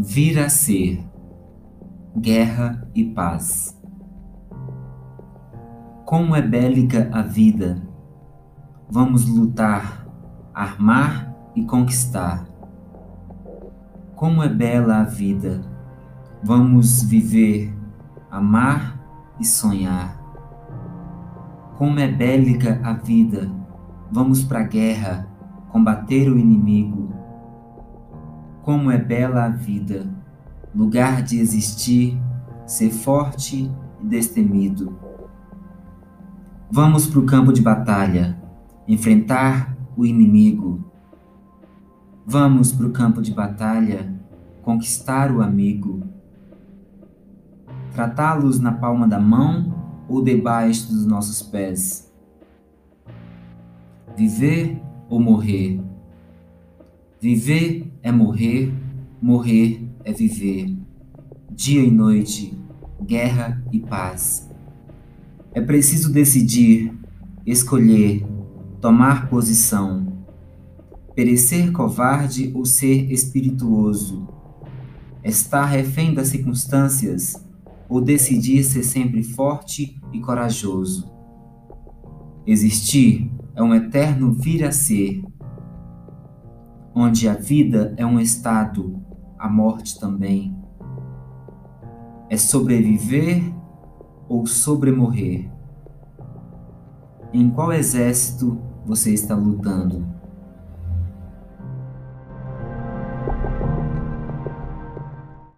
vir a ser guerra e paz. Como é bélica a vida, vamos lutar, armar e conquistar. Como é bela a vida, vamos viver, amar e sonhar. Como é bélica a vida, vamos para a guerra, combater o inimigo como é bela a vida, lugar de existir, ser forte e destemido. Vamos para o campo de batalha, enfrentar o inimigo. Vamos para o campo de batalha, conquistar o amigo. Tratá-los na palma da mão ou debaixo dos nossos pés. Viver ou morrer Viver é morrer, morrer é viver. Dia e noite, guerra e paz. É preciso decidir, escolher, tomar posição. Perecer covarde ou ser espirituoso. Estar refém das circunstâncias ou decidir ser sempre forte e corajoso. Existir é um eterno vir a ser onde a vida é um estado, a morte também. É sobreviver ou sobremorrer? Em qual exército você está lutando?